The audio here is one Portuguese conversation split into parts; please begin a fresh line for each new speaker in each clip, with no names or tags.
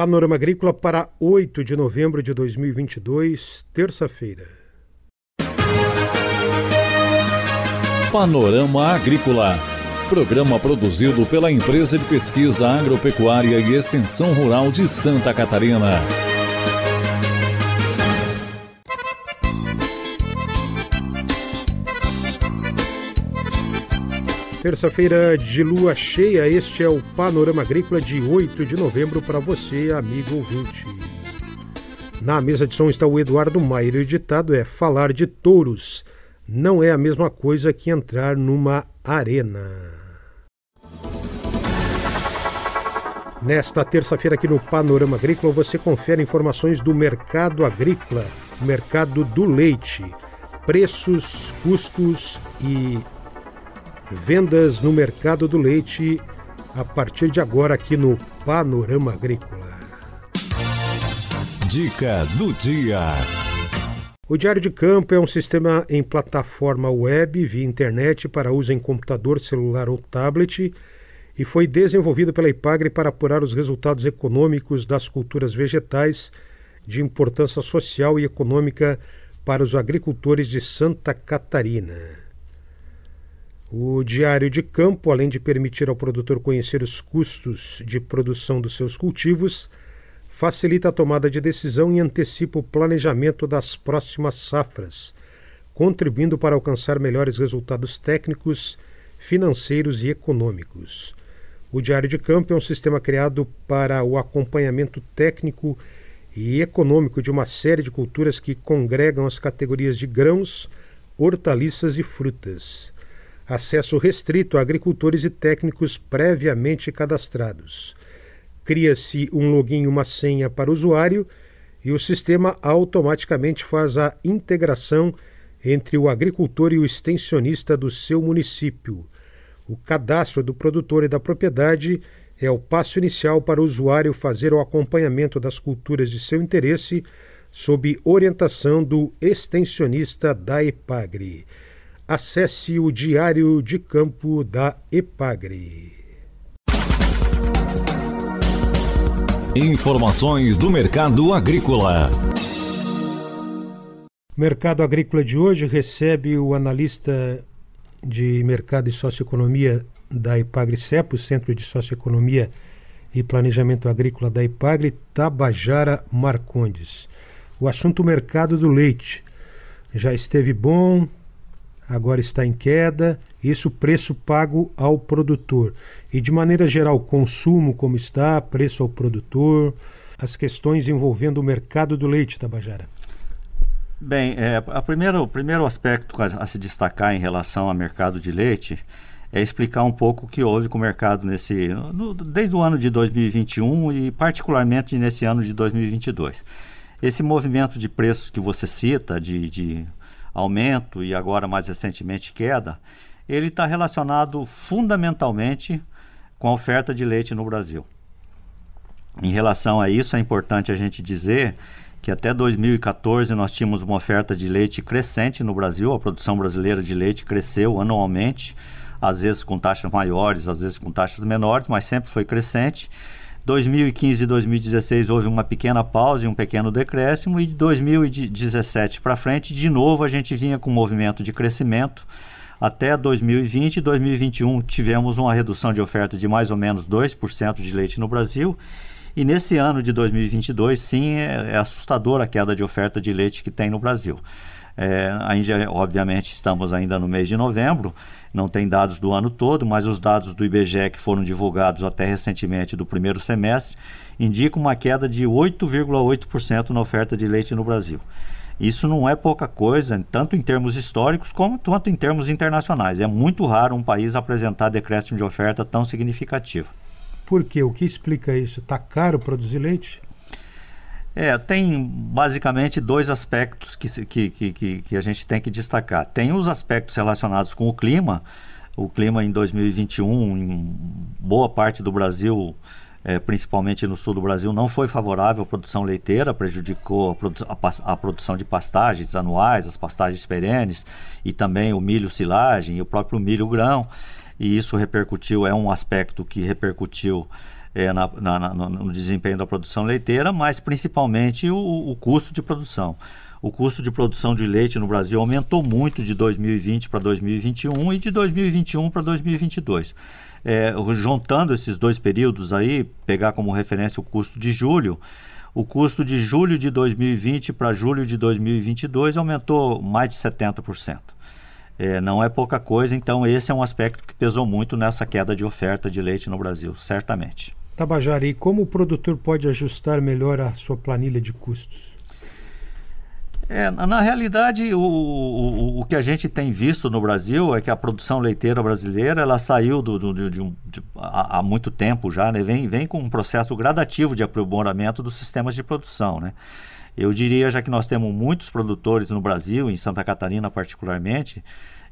Panorama Agrícola para 8 de novembro de 2022, terça-feira.
Panorama Agrícola. Programa produzido pela Empresa de Pesquisa Agropecuária e Extensão Rural de Santa Catarina.
Terça-feira de lua cheia, este é o Panorama Agrícola de 8 de novembro para você, amigo ouvinte. Na mesa de som está o Eduardo Maier o ditado é falar de touros. Não é a mesma coisa que entrar numa arena. Nesta terça-feira aqui no Panorama Agrícola você confere informações do mercado agrícola, mercado do leite, preços, custos e Vendas no mercado do leite a partir de agora aqui no Panorama Agrícola.
Dica do dia.
O Diário de Campo é um sistema em plataforma web via internet para uso em computador, celular ou tablet e foi desenvolvido pela IPAGRE para apurar os resultados econômicos das culturas vegetais de importância social e econômica para os agricultores de Santa Catarina. O diário de campo, além de permitir ao produtor conhecer os custos de produção dos seus cultivos, facilita a tomada de decisão e antecipa o planejamento das próximas safras, contribuindo para alcançar melhores resultados técnicos, financeiros e econômicos. O Diário de Campo é um sistema criado para o acompanhamento técnico e econômico de uma série de culturas que congregam as categorias de grãos, hortaliças e frutas acesso restrito a agricultores e técnicos previamente cadastrados. Cria-se um login e uma senha para o usuário e o sistema automaticamente faz a integração entre o agricultor e o extensionista do seu município. O cadastro do produtor e da propriedade é o passo inicial para o usuário fazer o acompanhamento das culturas de seu interesse sob orientação do extensionista da EPAGRE acesse o Diário de Campo da Epagre.
Informações do mercado agrícola.
O mercado agrícola de hoje recebe o analista de mercado e socioeconomia da Ipagre CEP, o Centro de Socioeconomia e Planejamento Agrícola da Ipagre, Tabajara Marcondes. O assunto mercado do leite. Já esteve bom, agora está em queda, isso preço pago ao produtor. E de maneira geral, consumo como está, preço ao produtor, as questões envolvendo o mercado do leite, Tabajara.
Bem, é, a primeiro, o primeiro aspecto a, a se destacar em relação ao mercado de leite é explicar um pouco o que houve com o mercado nesse, no, desde o ano de 2021 e particularmente nesse ano de 2022. Esse movimento de preços que você cita, de, de aumento e agora mais recentemente queda, ele está relacionado fundamentalmente com a oferta de leite no Brasil. Em relação a isso, é importante a gente dizer que até 2014 nós tínhamos uma oferta de leite crescente no Brasil, a produção brasileira de leite cresceu anualmente, às vezes com taxas maiores, às vezes com taxas menores, mas sempre foi crescente. 2015 e 2016 houve uma pequena pausa e um pequeno decréscimo, e de 2017 para frente, de novo, a gente vinha com um movimento de crescimento. Até 2020 e 2021 tivemos uma redução de oferta de mais ou menos 2% de leite no Brasil. E nesse ano de 2022, sim, é, é assustadora a queda de oferta de leite que tem no Brasil. É, ainda, obviamente, estamos ainda no mês de novembro, não tem dados do ano todo, mas os dados do IBGE que foram divulgados até recentemente do primeiro semestre indicam uma queda de 8,8% na oferta de leite no Brasil. Isso não é pouca coisa, tanto em termos históricos como quanto em termos internacionais. É muito raro um país apresentar decréscimo de oferta tão significativo.
Por quê? O que explica isso? Está caro produzir leite?
É, tem basicamente dois aspectos que, que, que, que, a gente tem que destacar. Tem os aspectos relacionados com o clima. O clima em 2021, em boa parte do Brasil, é, principalmente no sul do Brasil, não foi favorável à produção leiteira, prejudicou a, produ a, a, produção de pastagens anuais, as pastagens perenes e também o milho silagem e o próprio milho grão. E isso repercutiu, é um aspecto que repercutiu é, na, na, no desempenho da produção leiteira, mas principalmente o, o custo de produção o custo de produção de leite no Brasil aumentou muito de 2020 para 2021 e de 2021 para 2022. É, juntando esses dois períodos aí, pegar como referência o custo de julho, o custo de julho de 2020 para julho de 2022 aumentou mais de 70%. É, não é pouca coisa, então esse é um aspecto que pesou muito nessa queda de oferta de leite no Brasil, certamente.
Tabajara, e como o produtor pode ajustar melhor a sua planilha de custos?
É, na realidade, o, o, o, que a gente tem visto no Brasil é que a produção leiteira brasileira ela saiu do, do, de, de, de, há, muito tempo já, né? vem, vem com um processo gradativo de aprimoramento dos sistemas de produção. Né? Eu diria, já que nós temos muitos produtores no Brasil, em Santa Catarina particularmente,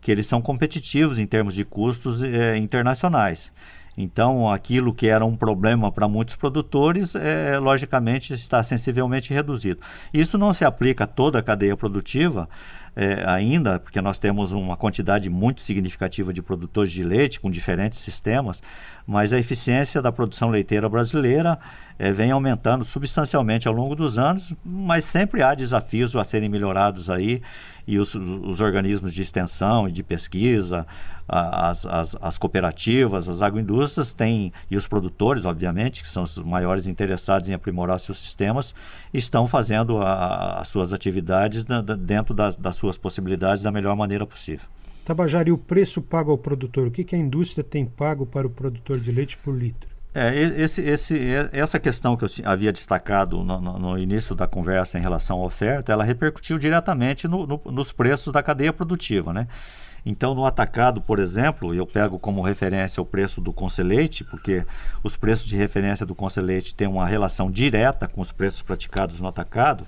que eles são competitivos em termos de custos é, internacionais. Então, aquilo que era um problema para muitos produtores, é, logicamente, está sensivelmente reduzido. Isso não se aplica a toda a cadeia produtiva, é, ainda, porque nós temos uma quantidade muito significativa de produtores de leite com diferentes sistemas, mas a eficiência da produção leiteira brasileira é, vem aumentando substancialmente ao longo dos anos, mas sempre há desafios a serem melhorados aí e os, os organismos de extensão e de pesquisa, as, as, as, cooperativas, as agroindústrias têm, e os produtores, obviamente, que são os maiores interessados em aprimorar seus sistemas, estão fazendo a, as suas atividades da, da, dentro das, das suas possibilidades da melhor maneira possível.
Tabajara, e o preço pago ao produtor? O que, que a indústria tem pago para o produtor de leite por litro?
É, esse, esse, essa questão que eu havia destacado no, no, no, início da conversa em relação à oferta, ela repercutiu diretamente no, nos preços da cadeia produtiva, né? Então, no atacado, por exemplo, eu pego como referência o preço do Conselheite, porque os preços de referência do Conselheite têm uma relação direta com os preços praticados no atacado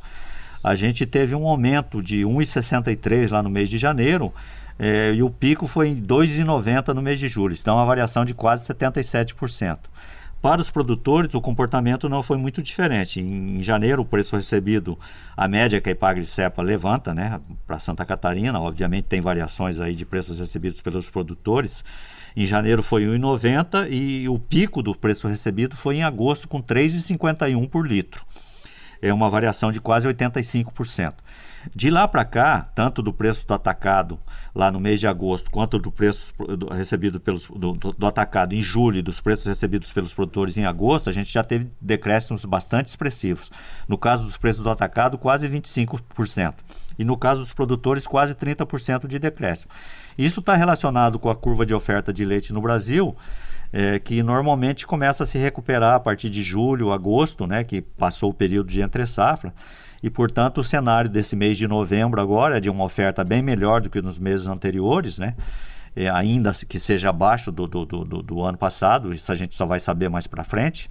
a gente teve um aumento de 1,63 lá no mês de janeiro é, e o pico foi em 2,90 no mês de julho. Então, uma variação de quase 77%. Para os produtores, o comportamento não foi muito diferente. Em, em janeiro, o preço recebido, a média que a Ipagre Cepa levanta, né, para Santa Catarina, obviamente tem variações aí de preços recebidos pelos produtores. Em janeiro foi 1,90 e o pico do preço recebido foi em agosto com 3,51 por litro é uma variação de quase 85%. De lá para cá, tanto do preço do atacado lá no mês de agosto, quanto do preço recebido pelos, do, do, atacado em julho e dos preços recebidos pelos produtores em agosto, a gente já teve decréscimos bastante expressivos. No caso dos preços do atacado, quase 25%. E no caso dos produtores, quase 30% de decréscimo. Isso está relacionado com a curva de oferta de leite no Brasil, é, que normalmente começa a se recuperar a partir de julho, agosto, né, que passou o período de entre safra. E, portanto, o cenário desse mês de novembro agora é de uma oferta bem melhor do que nos meses anteriores, né? É, ainda que seja abaixo do, do, do, do, ano passado, isso a gente só vai saber mais para frente.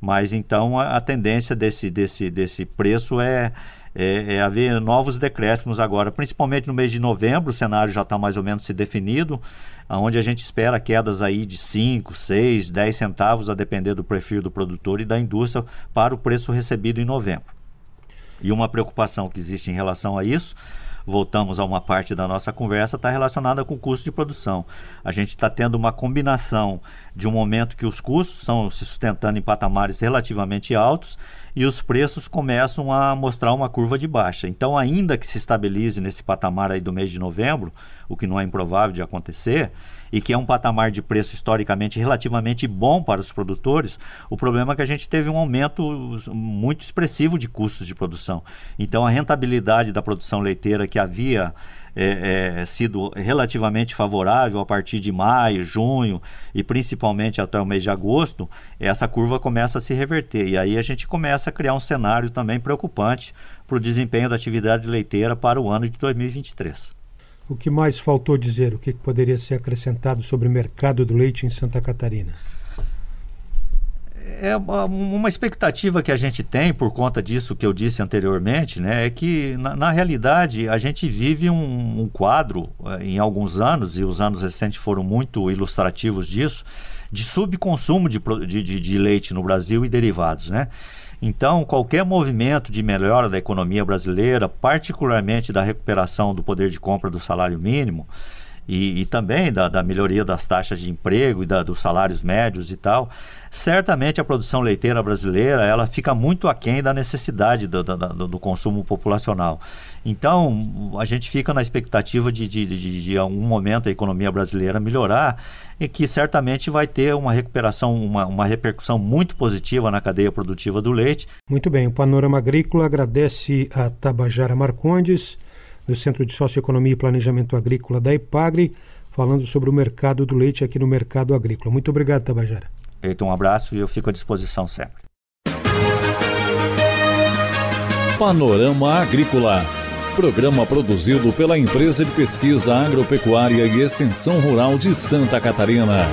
Mas então a, a, tendência desse, desse, desse preço é, é, é, haver novos decréscimos agora, principalmente no mês de novembro, o cenário já está mais ou menos se definido onde a gente espera quedas aí de 5, 6, 10 centavos, a depender do perfil do produtor e da indústria, para o preço recebido em novembro. E uma preocupação que existe em relação a isso voltamos a uma parte da nossa conversa, está relacionada com o custo de produção. A gente está tendo uma combinação de um momento que os custos estão se sustentando em patamares relativamente altos e os preços começam a mostrar uma curva de baixa. Então, ainda que se estabilize nesse patamar aí do mês de novembro, o que não é improvável de acontecer, e que é um patamar de preço historicamente relativamente bom para os produtores, o problema é que a gente teve um aumento muito expressivo de custos de produção. Então, a rentabilidade da produção leiteira que havia é, é, sido relativamente favorável a partir de maio, junho e principalmente até o mês de agosto, essa curva começa a se reverter. E aí a gente começa a criar um cenário também preocupante para o desempenho da atividade leiteira para o ano de 2023.
O que mais faltou dizer? O que poderia ser acrescentado sobre o mercado do leite em Santa Catarina?
É uma expectativa que a gente tem por conta disso que eu disse anteriormente, né, é que na, na realidade a gente vive um, um, quadro eh, em alguns anos e os anos recentes foram muito ilustrativos disso de subconsumo de, de, de leite no Brasil e derivados, né? Então, qualquer movimento de melhora da economia brasileira, particularmente da recuperação do poder de compra do salário mínimo, e, e também da, da, melhoria das taxas de emprego e da, dos salários médios e tal, certamente a produção leiteira brasileira ela fica muito aquém da necessidade do, do, do consumo populacional. Então, a gente fica na expectativa de, de, de, de, algum momento a economia brasileira melhorar e que certamente vai ter uma recuperação, uma, uma repercussão muito positiva na cadeia produtiva do leite.
Muito bem, o Panorama Agrícola agradece a Tabajara Marcondes, do Centro de Socioeconomia e Planejamento Agrícola da IPAGRE, falando sobre o mercado do leite aqui no mercado agrícola. Muito obrigado, Tabajara.
Eita, um abraço e eu fico à disposição sempre.
Panorama Agrícola. Programa produzido pela Empresa de Pesquisa Agropecuária e Extensão Rural de Santa Catarina.